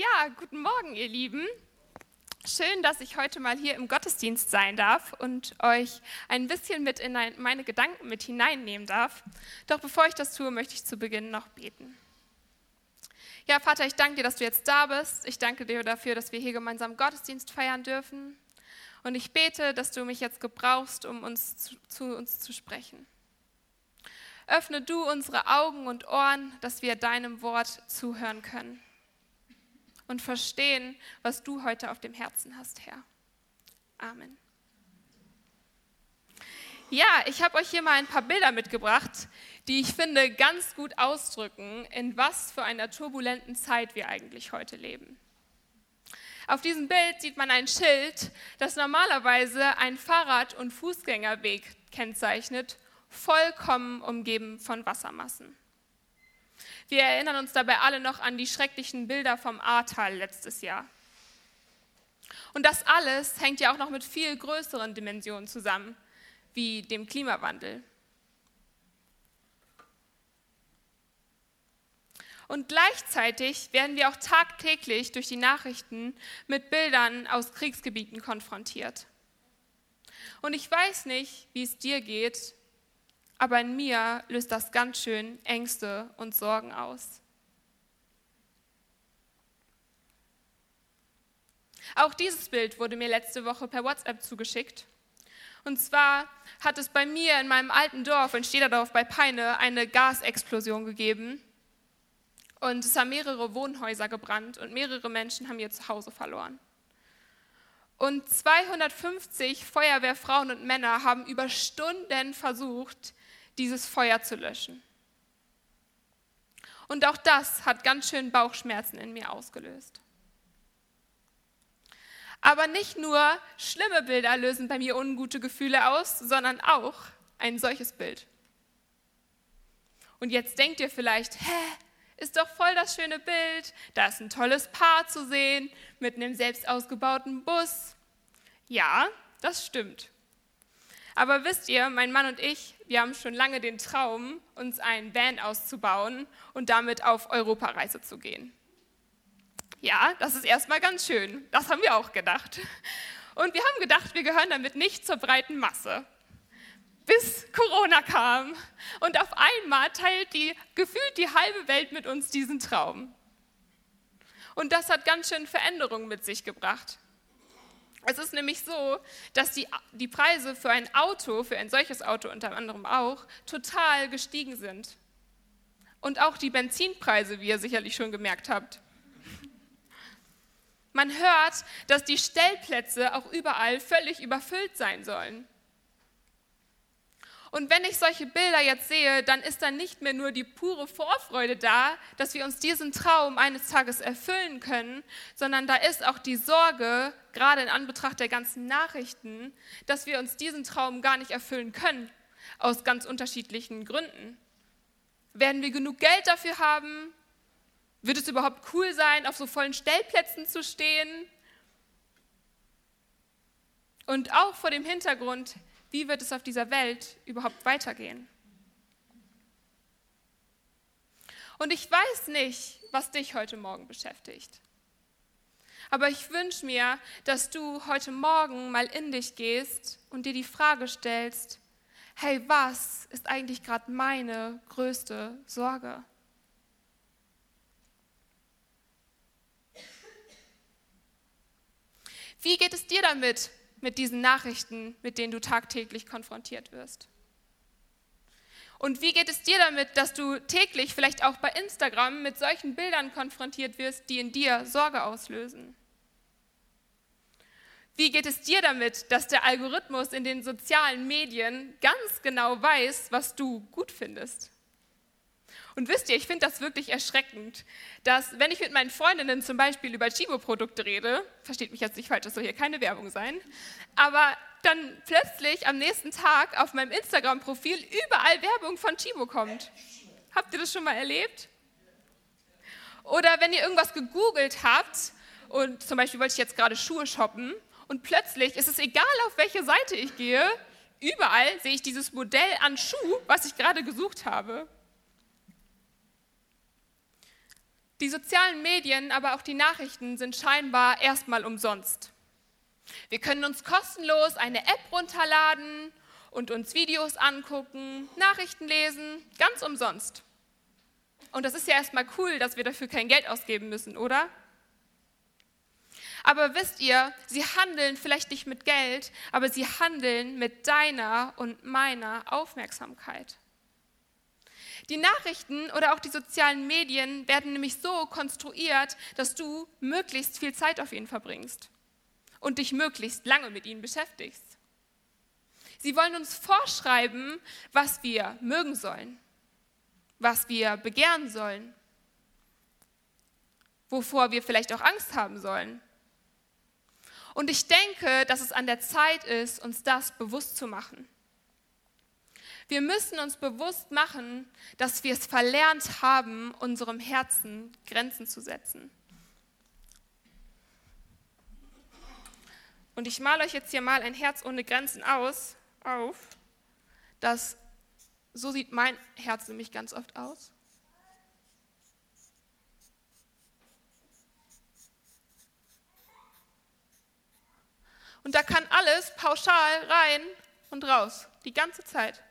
Ja, guten Morgen, ihr Lieben. Schön, dass ich heute mal hier im Gottesdienst sein darf und euch ein bisschen mit in meine Gedanken mit hineinnehmen darf. Doch bevor ich das tue, möchte ich zu Beginn noch beten. Ja, Vater, ich danke dir, dass du jetzt da bist. Ich danke dir dafür, dass wir hier gemeinsam Gottesdienst feiern dürfen. Und ich bete, dass du mich jetzt gebrauchst, um uns zu, zu uns zu sprechen. Öffne du unsere Augen und Ohren, dass wir deinem Wort zuhören können und verstehen, was du heute auf dem Herzen hast, Herr. Amen. Ja, ich habe euch hier mal ein paar Bilder mitgebracht, die ich finde ganz gut ausdrücken, in was für einer turbulenten Zeit wir eigentlich heute leben. Auf diesem Bild sieht man ein Schild, das normalerweise ein Fahrrad- und Fußgängerweg kennzeichnet vollkommen umgeben von Wassermassen. Wir erinnern uns dabei alle noch an die schrecklichen Bilder vom Ahrtal letztes Jahr. Und das alles hängt ja auch noch mit viel größeren Dimensionen zusammen, wie dem Klimawandel. Und gleichzeitig werden wir auch tagtäglich durch die Nachrichten mit Bildern aus Kriegsgebieten konfrontiert. Und ich weiß nicht, wie es dir geht, aber in mir löst das ganz schön Ängste und Sorgen aus. Auch dieses Bild wurde mir letzte Woche per WhatsApp zugeschickt. Und zwar hat es bei mir in meinem alten Dorf, in Stederdorf bei Peine, eine Gasexplosion gegeben. Und es haben mehrere Wohnhäuser gebrannt und mehrere Menschen haben ihr Zuhause verloren. Und 250 Feuerwehrfrauen und Männer haben über Stunden versucht, dieses Feuer zu löschen. Und auch das hat ganz schön Bauchschmerzen in mir ausgelöst. Aber nicht nur schlimme Bilder lösen bei mir ungute Gefühle aus, sondern auch ein solches Bild. Und jetzt denkt ihr vielleicht, hä, ist doch voll das schöne Bild, da ist ein tolles Paar zu sehen mit einem selbst ausgebauten Bus. Ja, das stimmt. Aber wisst ihr, mein Mann und ich, wir haben schon lange den Traum, uns einen Van auszubauen und damit auf Europareise zu gehen. Ja, das ist erstmal ganz schön. Das haben wir auch gedacht. Und wir haben gedacht, wir gehören damit nicht zur breiten Masse. Bis Corona kam und auf einmal teilt die gefühlt die halbe Welt mit uns diesen Traum. Und das hat ganz schön Veränderungen mit sich gebracht. Es ist nämlich so, dass die, die Preise für ein Auto, für ein solches Auto unter anderem auch, total gestiegen sind. Und auch die Benzinpreise, wie ihr sicherlich schon gemerkt habt. Man hört, dass die Stellplätze auch überall völlig überfüllt sein sollen. Und wenn ich solche Bilder jetzt sehe, dann ist da nicht mehr nur die pure Vorfreude da, dass wir uns diesen Traum eines Tages erfüllen können, sondern da ist auch die Sorge, gerade in Anbetracht der ganzen Nachrichten, dass wir uns diesen Traum gar nicht erfüllen können, aus ganz unterschiedlichen Gründen. Werden wir genug Geld dafür haben? Wird es überhaupt cool sein, auf so vollen Stellplätzen zu stehen? Und auch vor dem Hintergrund, wie wird es auf dieser Welt überhaupt weitergehen? Und ich weiß nicht, was dich heute Morgen beschäftigt. Aber ich wünsche mir, dass du heute Morgen mal in dich gehst und dir die Frage stellst, hey, was ist eigentlich gerade meine größte Sorge? Wie geht es dir damit, mit diesen Nachrichten, mit denen du tagtäglich konfrontiert wirst? Und wie geht es dir damit, dass du täglich, vielleicht auch bei Instagram, mit solchen Bildern konfrontiert wirst, die in dir Sorge auslösen? Wie geht es dir damit, dass der Algorithmus in den sozialen Medien ganz genau weiß, was du gut findest? Und wisst ihr, ich finde das wirklich erschreckend, dass wenn ich mit meinen Freundinnen zum Beispiel über Chibo-Produkte rede, versteht mich jetzt nicht falsch, das soll hier keine Werbung sein, aber dann plötzlich am nächsten Tag auf meinem Instagram-Profil überall Werbung von Chibo kommt. Habt ihr das schon mal erlebt? Oder wenn ihr irgendwas gegoogelt habt und zum Beispiel wollte ich jetzt gerade Schuhe shoppen und plötzlich ist es egal, auf welche Seite ich gehe, überall sehe ich dieses Modell an Schuh, was ich gerade gesucht habe. Die sozialen Medien, aber auch die Nachrichten sind scheinbar erstmal umsonst. Wir können uns kostenlos eine App runterladen und uns Videos angucken, Nachrichten lesen, ganz umsonst. Und das ist ja erstmal cool, dass wir dafür kein Geld ausgeben müssen, oder? Aber wisst ihr, sie handeln vielleicht nicht mit Geld, aber sie handeln mit deiner und meiner Aufmerksamkeit. Die Nachrichten oder auch die sozialen Medien werden nämlich so konstruiert, dass du möglichst viel Zeit auf ihnen verbringst und dich möglichst lange mit ihnen beschäftigst. Sie wollen uns vorschreiben, was wir mögen sollen, was wir begehren sollen, wovor wir vielleicht auch Angst haben sollen. Und ich denke, dass es an der Zeit ist, uns das bewusst zu machen. Wir müssen uns bewusst machen, dass wir es verlernt haben, unserem Herzen Grenzen zu setzen. Und ich male euch jetzt hier mal ein Herz ohne Grenzen aus, auf. Das, so sieht mein Herz nämlich ganz oft aus. Und da kann alles pauschal rein und raus, die ganze Zeit.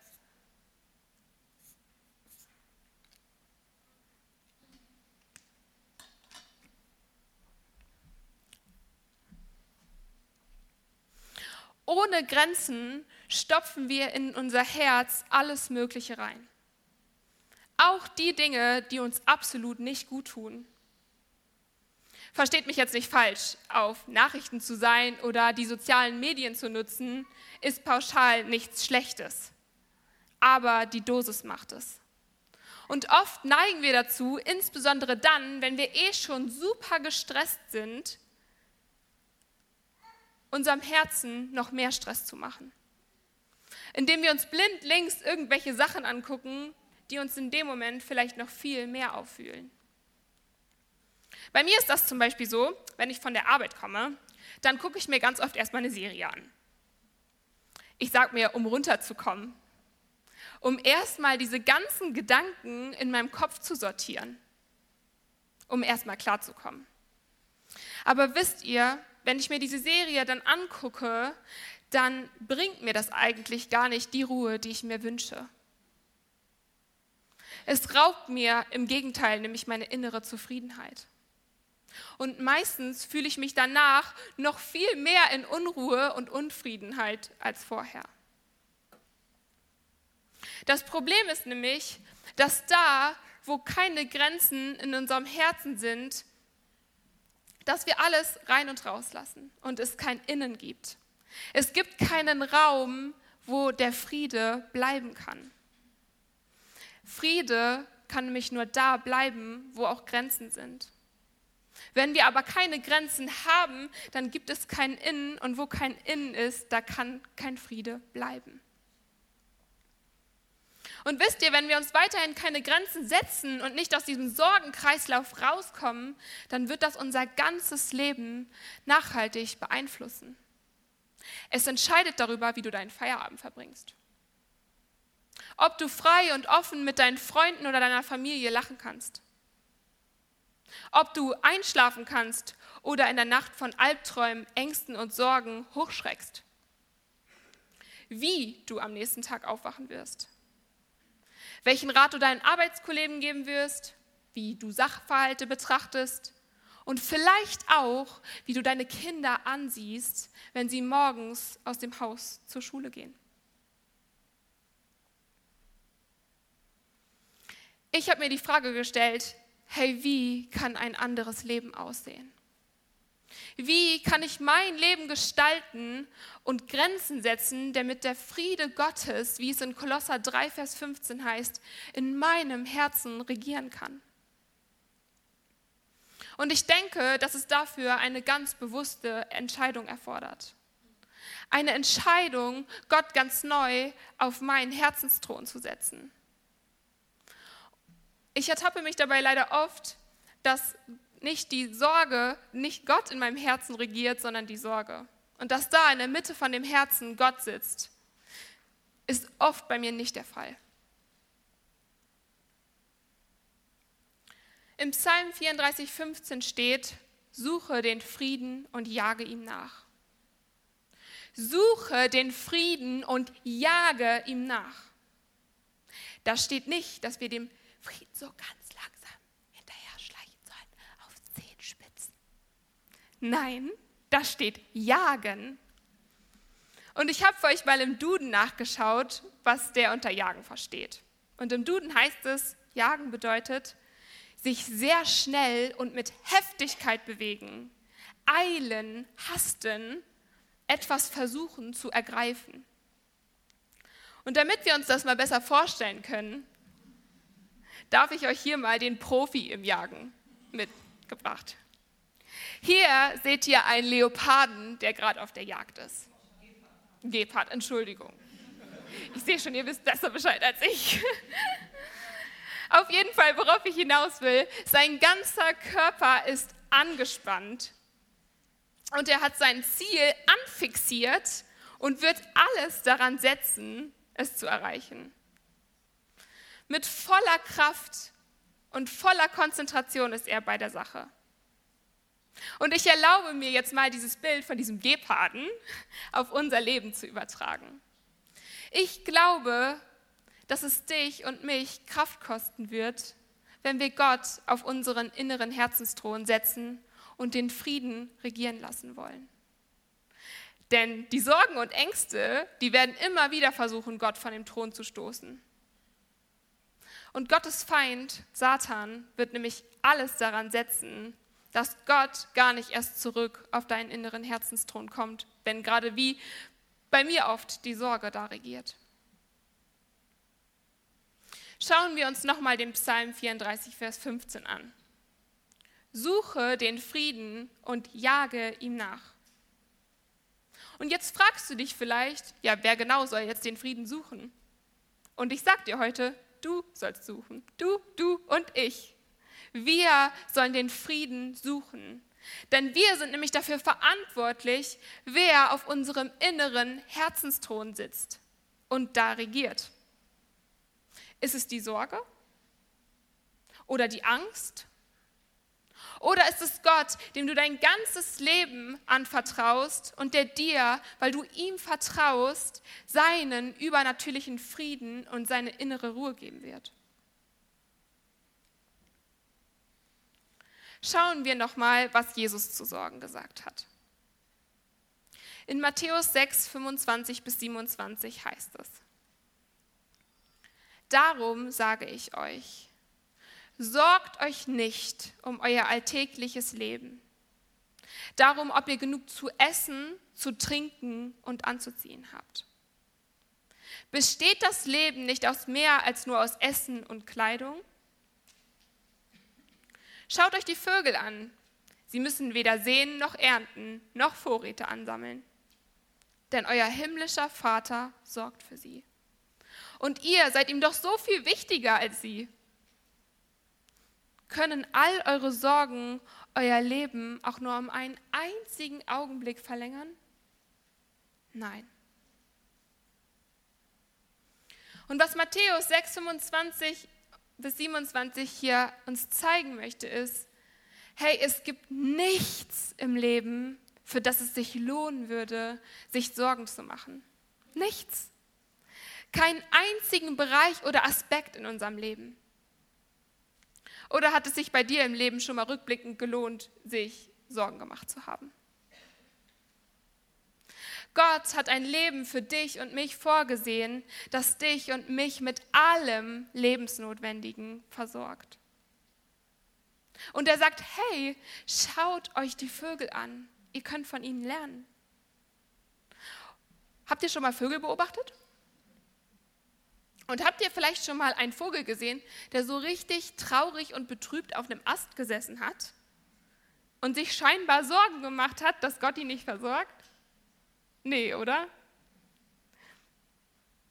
Ohne Grenzen stopfen wir in unser Herz alles Mögliche rein. Auch die Dinge, die uns absolut nicht gut tun. Versteht mich jetzt nicht falsch, auf Nachrichten zu sein oder die sozialen Medien zu nutzen, ist pauschal nichts Schlechtes. Aber die Dosis macht es. Und oft neigen wir dazu, insbesondere dann, wenn wir eh schon super gestresst sind, unserem Herzen noch mehr Stress zu machen. Indem wir uns blind links irgendwelche Sachen angucken, die uns in dem Moment vielleicht noch viel mehr auffühlen. Bei mir ist das zum Beispiel so, wenn ich von der Arbeit komme, dann gucke ich mir ganz oft erstmal eine Serie an. Ich sage mir, um runterzukommen, um erstmal diese ganzen Gedanken in meinem Kopf zu sortieren, um erstmal klarzukommen. Aber wisst ihr, wenn ich mir diese Serie dann angucke, dann bringt mir das eigentlich gar nicht die Ruhe, die ich mir wünsche. Es raubt mir im Gegenteil nämlich meine innere Zufriedenheit. Und meistens fühle ich mich danach noch viel mehr in Unruhe und Unfriedenheit als vorher. Das Problem ist nämlich, dass da, wo keine Grenzen in unserem Herzen sind, dass wir alles rein und raus lassen und es kein Innen gibt. Es gibt keinen Raum, wo der Friede bleiben kann. Friede kann nämlich nur da bleiben, wo auch Grenzen sind. Wenn wir aber keine Grenzen haben, dann gibt es kein Innen und wo kein Innen ist, da kann kein Friede bleiben. Und wisst ihr, wenn wir uns weiterhin keine Grenzen setzen und nicht aus diesem Sorgenkreislauf rauskommen, dann wird das unser ganzes Leben nachhaltig beeinflussen. Es entscheidet darüber, wie du deinen Feierabend verbringst. Ob du frei und offen mit deinen Freunden oder deiner Familie lachen kannst. Ob du einschlafen kannst oder in der Nacht von Albträumen, Ängsten und Sorgen hochschreckst. Wie du am nächsten Tag aufwachen wirst welchen Rat du deinen Arbeitskollegen geben wirst, wie du Sachverhalte betrachtest und vielleicht auch, wie du deine Kinder ansiehst, wenn sie morgens aus dem Haus zur Schule gehen. Ich habe mir die Frage gestellt, hey, wie kann ein anderes Leben aussehen? Wie kann ich mein Leben gestalten und Grenzen setzen, damit der Friede Gottes, wie es in Kolosser 3, Vers 15 heißt, in meinem Herzen regieren kann? Und ich denke, dass es dafür eine ganz bewusste Entscheidung erfordert. Eine Entscheidung, Gott ganz neu auf meinen Herzensthron zu setzen. Ich ertappe mich dabei leider oft, dass nicht die Sorge, nicht Gott in meinem Herzen regiert, sondern die Sorge. Und dass da in der Mitte von dem Herzen Gott sitzt, ist oft bei mir nicht der Fall. Im Psalm 34, 15 steht, suche den Frieden und jage ihm nach. Suche den Frieden und jage ihm nach. Da steht nicht, dass wir dem Frieden so ganz Nein, da steht jagen. Und ich habe für euch mal im Duden nachgeschaut, was der unter Jagen versteht. Und im Duden heißt es, Jagen bedeutet, sich sehr schnell und mit Heftigkeit bewegen, eilen, hasten, etwas versuchen zu ergreifen. Und damit wir uns das mal besser vorstellen können, darf ich euch hier mal den Profi im Jagen mitgebracht. Hier seht ihr einen Leoparden, der gerade auf der Jagd ist. Gepard, Entschuldigung. Ich sehe schon, ihr wisst besser Bescheid als ich. Auf jeden Fall, worauf ich hinaus will, sein ganzer Körper ist angespannt und er hat sein Ziel anfixiert und wird alles daran setzen, es zu erreichen. Mit voller Kraft und voller Konzentration ist er bei der Sache. Und ich erlaube mir jetzt mal dieses Bild von diesem Geparden auf unser Leben zu übertragen. Ich glaube, dass es dich und mich Kraft kosten wird, wenn wir Gott auf unseren inneren Herzensthron setzen und den Frieden regieren lassen wollen. Denn die Sorgen und Ängste, die werden immer wieder versuchen, Gott von dem Thron zu stoßen. Und Gottes Feind, Satan, wird nämlich alles daran setzen, dass Gott gar nicht erst zurück auf deinen inneren Herzensthron kommt, wenn gerade wie bei mir oft die Sorge da regiert. Schauen wir uns nochmal den Psalm 34, Vers 15 an. Suche den Frieden und jage ihm nach. Und jetzt fragst du dich vielleicht, ja, wer genau soll jetzt den Frieden suchen? Und ich sag dir heute, du sollst suchen. Du, du und ich. Wir sollen den Frieden suchen. Denn wir sind nämlich dafür verantwortlich, wer auf unserem inneren Herzensthron sitzt und da regiert. Ist es die Sorge? Oder die Angst? Oder ist es Gott, dem du dein ganzes Leben anvertraust und der dir, weil du ihm vertraust, seinen übernatürlichen Frieden und seine innere Ruhe geben wird? Schauen wir nochmal, was Jesus zu Sorgen gesagt hat. In Matthäus 6, 25 bis 27 heißt es, Darum sage ich euch, sorgt euch nicht um euer alltägliches Leben, darum, ob ihr genug zu essen, zu trinken und anzuziehen habt. Besteht das Leben nicht aus mehr als nur aus Essen und Kleidung? Schaut euch die Vögel an. Sie müssen weder sehen noch ernten, noch Vorräte ansammeln. Denn euer himmlischer Vater sorgt für sie. Und ihr seid ihm doch so viel wichtiger als sie. Können all eure Sorgen euer Leben auch nur um einen einzigen Augenblick verlängern? Nein. Und was Matthäus 6, 25 bis 27 hier uns zeigen möchte, ist, hey, es gibt nichts im Leben, für das es sich lohnen würde, sich Sorgen zu machen. Nichts. Keinen einzigen Bereich oder Aspekt in unserem Leben. Oder hat es sich bei dir im Leben schon mal rückblickend gelohnt, sich Sorgen gemacht zu haben? Gott hat ein Leben für dich und mich vorgesehen, das dich und mich mit allem Lebensnotwendigen versorgt. Und er sagt, hey, schaut euch die Vögel an, ihr könnt von ihnen lernen. Habt ihr schon mal Vögel beobachtet? Und habt ihr vielleicht schon mal einen Vogel gesehen, der so richtig traurig und betrübt auf einem Ast gesessen hat und sich scheinbar Sorgen gemacht hat, dass Gott ihn nicht versorgt? Nee, oder?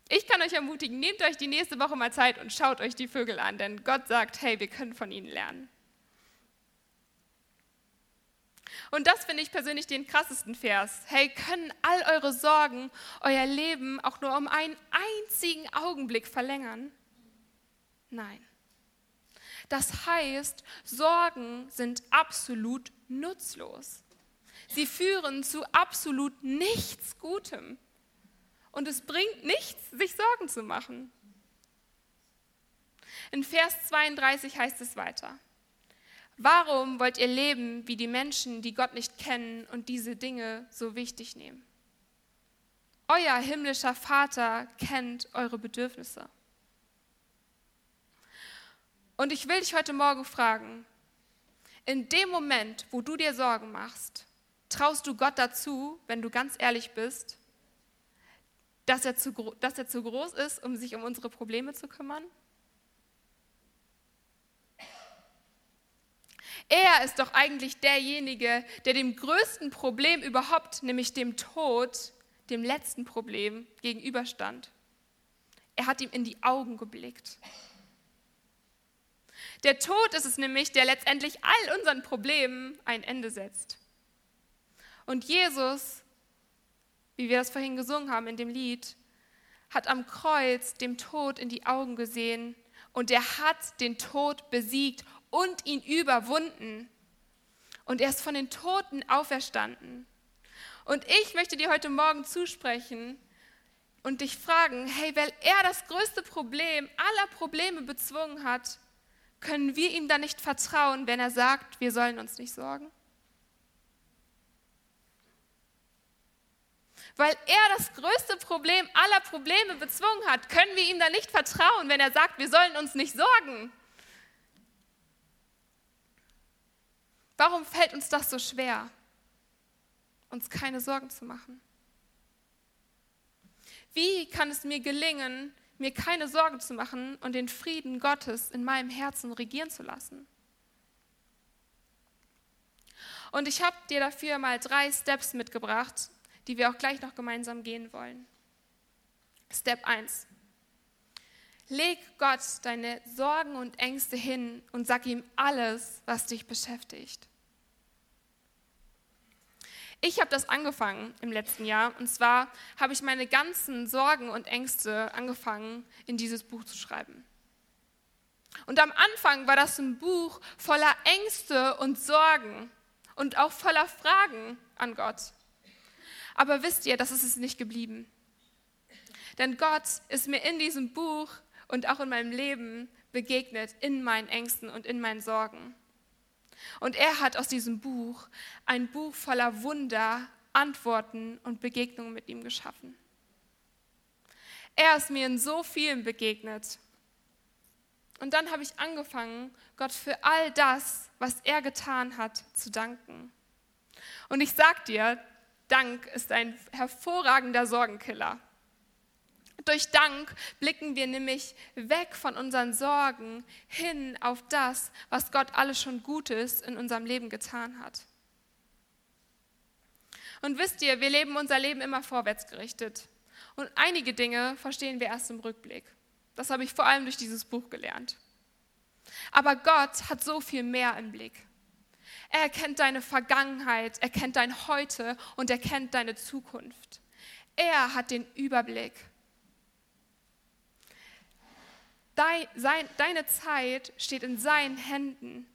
Ich kann euch ermutigen, nehmt euch die nächste Woche mal Zeit und schaut euch die Vögel an, denn Gott sagt, hey, wir können von ihnen lernen. Und das finde ich persönlich den krassesten Vers. Hey, können all eure Sorgen euer Leben auch nur um einen einzigen Augenblick verlängern? Nein. Das heißt, Sorgen sind absolut nutzlos. Sie führen zu absolut nichts Gutem. Und es bringt nichts, sich Sorgen zu machen. In Vers 32 heißt es weiter. Warum wollt ihr leben wie die Menschen, die Gott nicht kennen und diese Dinge so wichtig nehmen? Euer himmlischer Vater kennt eure Bedürfnisse. Und ich will dich heute Morgen fragen, in dem Moment, wo du dir Sorgen machst, traust du Gott dazu, wenn du ganz ehrlich bist, dass er zu, dass er zu groß ist, um sich um unsere Probleme zu kümmern? Er ist doch eigentlich derjenige, der dem größten Problem überhaupt, nämlich dem Tod, dem letzten Problem gegenüberstand. Er hat ihm in die Augen geblickt. Der Tod ist es nämlich, der letztendlich all unseren Problemen ein Ende setzt. Und Jesus, wie wir das vorhin gesungen haben in dem Lied, hat am Kreuz dem Tod in die Augen gesehen und er hat den Tod besiegt und ihn überwunden. Und er ist von den Toten auferstanden. Und ich möchte dir heute Morgen zusprechen und dich fragen, hey, weil er das größte Problem aller Probleme bezwungen hat, können wir ihm dann nicht vertrauen, wenn er sagt, wir sollen uns nicht sorgen? Weil er das größte Problem aller Probleme bezwungen hat, können wir ihm dann nicht vertrauen, wenn er sagt, wir sollen uns nicht sorgen? Warum fällt uns das so schwer, uns keine Sorgen zu machen? Wie kann es mir gelingen, mir keine Sorgen zu machen und den Frieden Gottes in meinem Herzen regieren zu lassen? Und ich habe dir dafür mal drei Steps mitgebracht, die wir auch gleich noch gemeinsam gehen wollen. Step 1. Leg Gott deine Sorgen und Ängste hin und sag ihm alles, was dich beschäftigt. Ich habe das angefangen im letzten Jahr und zwar habe ich meine ganzen Sorgen und Ängste angefangen, in dieses Buch zu schreiben. Und am Anfang war das ein Buch voller Ängste und Sorgen und auch voller Fragen an Gott. Aber wisst ihr, das ist es nicht geblieben. Denn Gott ist mir in diesem Buch und auch in meinem Leben begegnet, in meinen Ängsten und in meinen Sorgen. Und er hat aus diesem Buch ein Buch voller Wunder, Antworten und Begegnungen mit ihm geschaffen. Er ist mir in so vielen begegnet. Und dann habe ich angefangen, Gott für all das, was er getan hat, zu danken. Und ich sag dir, Dank ist ein hervorragender Sorgenkiller. Durch Dank blicken wir nämlich weg von unseren Sorgen hin auf das, was Gott alles schon Gutes in unserem Leben getan hat. Und wisst ihr, wir leben unser Leben immer vorwärts gerichtet. Und einige Dinge verstehen wir erst im Rückblick. Das habe ich vor allem durch dieses Buch gelernt. Aber Gott hat so viel mehr im Blick. Er kennt deine Vergangenheit, er kennt dein Heute und er kennt deine Zukunft. Er hat den Überblick deine Zeit steht in seinen Händen.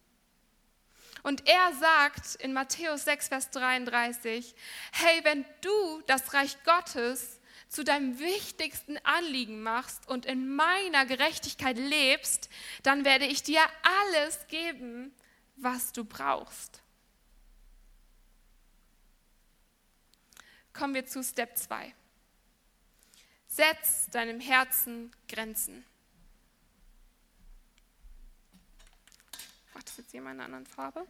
Und er sagt in Matthäus 6, Vers 33, hey, wenn du das Reich Gottes zu deinem wichtigsten Anliegen machst und in meiner Gerechtigkeit lebst, dann werde ich dir alles geben, was du brauchst. Kommen wir zu Step 2. Setz deinem Herzen Grenzen. Macht das jetzt hier in einer anderen Farbe?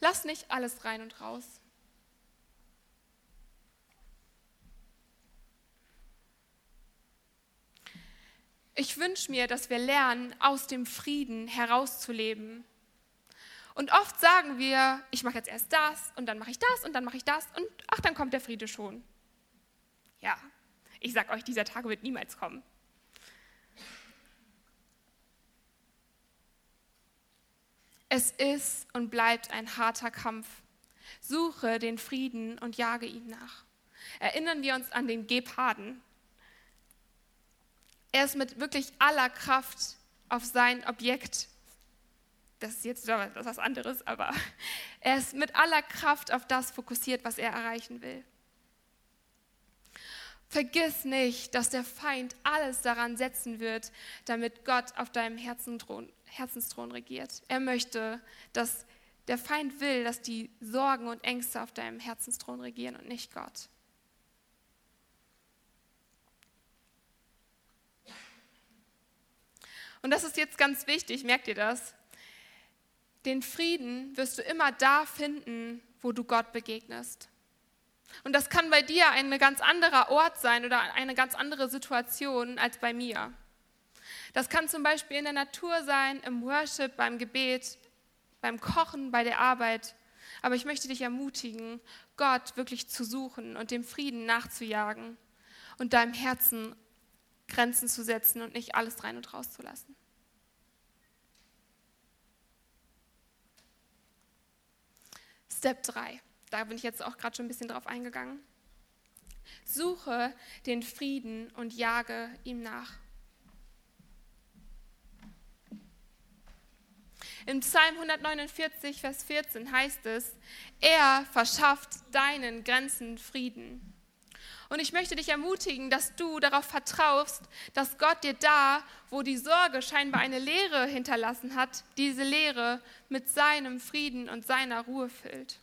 Lass nicht alles rein und raus. Ich wünsche mir, dass wir lernen, aus dem Frieden herauszuleben und oft sagen wir, ich mache jetzt erst das und dann mache ich das und dann mache ich das und ach, dann kommt der Friede schon. Ja, ich sage euch, dieser Tag wird niemals kommen. Es ist und bleibt ein harter Kampf. Suche den Frieden und jage ihm nach. Erinnern wir uns an den Geparden. Er ist mit wirklich aller Kraft auf sein Objekt. Das ist jetzt was anderes, aber er ist mit aller Kraft auf das fokussiert, was er erreichen will. Vergiss nicht, dass der Feind alles daran setzen wird, damit Gott auf deinem Herzenthron, Herzensthron regiert. Er möchte, dass der Feind will, dass die Sorgen und Ängste auf deinem Herzensthron regieren und nicht Gott. Und das ist jetzt ganz wichtig, merkt ihr das? Den Frieden wirst du immer da finden, wo du Gott begegnest. Und das kann bei dir ein ganz anderer Ort sein oder eine ganz andere Situation als bei mir. Das kann zum Beispiel in der Natur sein, im Worship, beim Gebet, beim Kochen, bei der Arbeit. Aber ich möchte dich ermutigen, Gott wirklich zu suchen und dem Frieden nachzujagen und deinem Herzen Grenzen zu setzen und nicht alles rein und raus zu lassen. Step 3. Da bin ich jetzt auch gerade schon ein bisschen drauf eingegangen. Suche den Frieden und jage ihm nach. Im Psalm 149, Vers 14 heißt es, er verschafft deinen Grenzen Frieden. Und ich möchte dich ermutigen, dass du darauf vertraust, dass Gott dir da, wo die Sorge scheinbar eine Leere hinterlassen hat, diese Leere mit seinem Frieden und seiner Ruhe füllt.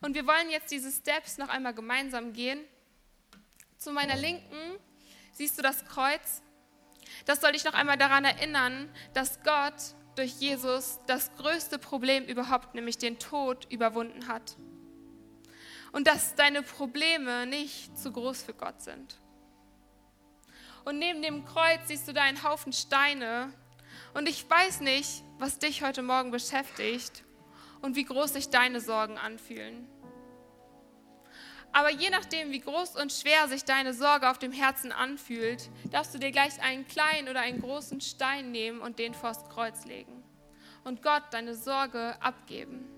Und wir wollen jetzt diese Steps noch einmal gemeinsam gehen. Zu meiner Linken siehst du das Kreuz. Das soll dich noch einmal daran erinnern, dass Gott durch Jesus das größte Problem überhaupt, nämlich den Tod, überwunden hat. Und dass deine Probleme nicht zu groß für Gott sind. Und neben dem Kreuz siehst du da einen Haufen Steine. Und ich weiß nicht, was dich heute Morgen beschäftigt und wie groß sich deine Sorgen anfühlen. Aber je nachdem, wie groß und schwer sich deine Sorge auf dem Herzen anfühlt, darfst du dir gleich einen kleinen oder einen großen Stein nehmen und den vors Kreuz legen. Und Gott deine Sorge abgeben.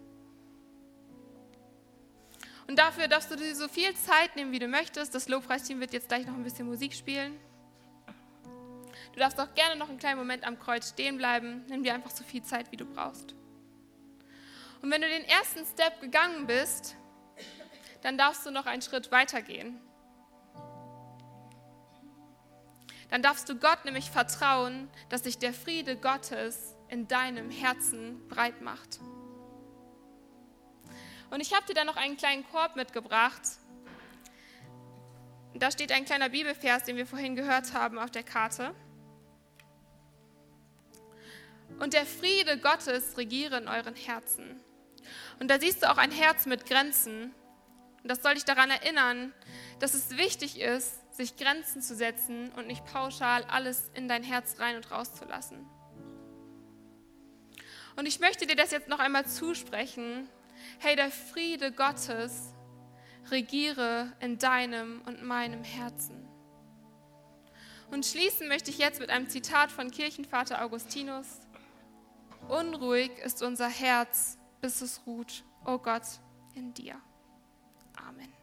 Und dafür darfst du dir so viel Zeit nehmen, wie du möchtest. Das Lobpreisteam wird jetzt gleich noch ein bisschen Musik spielen. Du darfst auch gerne noch einen kleinen Moment am Kreuz stehen bleiben. Nimm dir einfach so viel Zeit, wie du brauchst. Und wenn du den ersten Step gegangen bist, dann darfst du noch einen Schritt weitergehen. Dann darfst du Gott nämlich vertrauen, dass sich der Friede Gottes in deinem Herzen breit macht. Und ich habe dir dann noch einen kleinen Korb mitgebracht. Da steht ein kleiner Bibelvers, den wir vorhin gehört haben auf der Karte. Und der Friede Gottes regiere in euren Herzen. Und da siehst du auch ein Herz mit Grenzen. Und das soll dich daran erinnern, dass es wichtig ist, sich Grenzen zu setzen und nicht pauschal alles in dein Herz rein und rauszulassen. Und ich möchte dir das jetzt noch einmal zusprechen. Hey, der Friede Gottes regiere in deinem und meinem Herzen. Und schließen möchte ich jetzt mit einem Zitat von Kirchenvater Augustinus. Unruhig ist unser Herz bis es ruht, o oh Gott, in dir. Amen.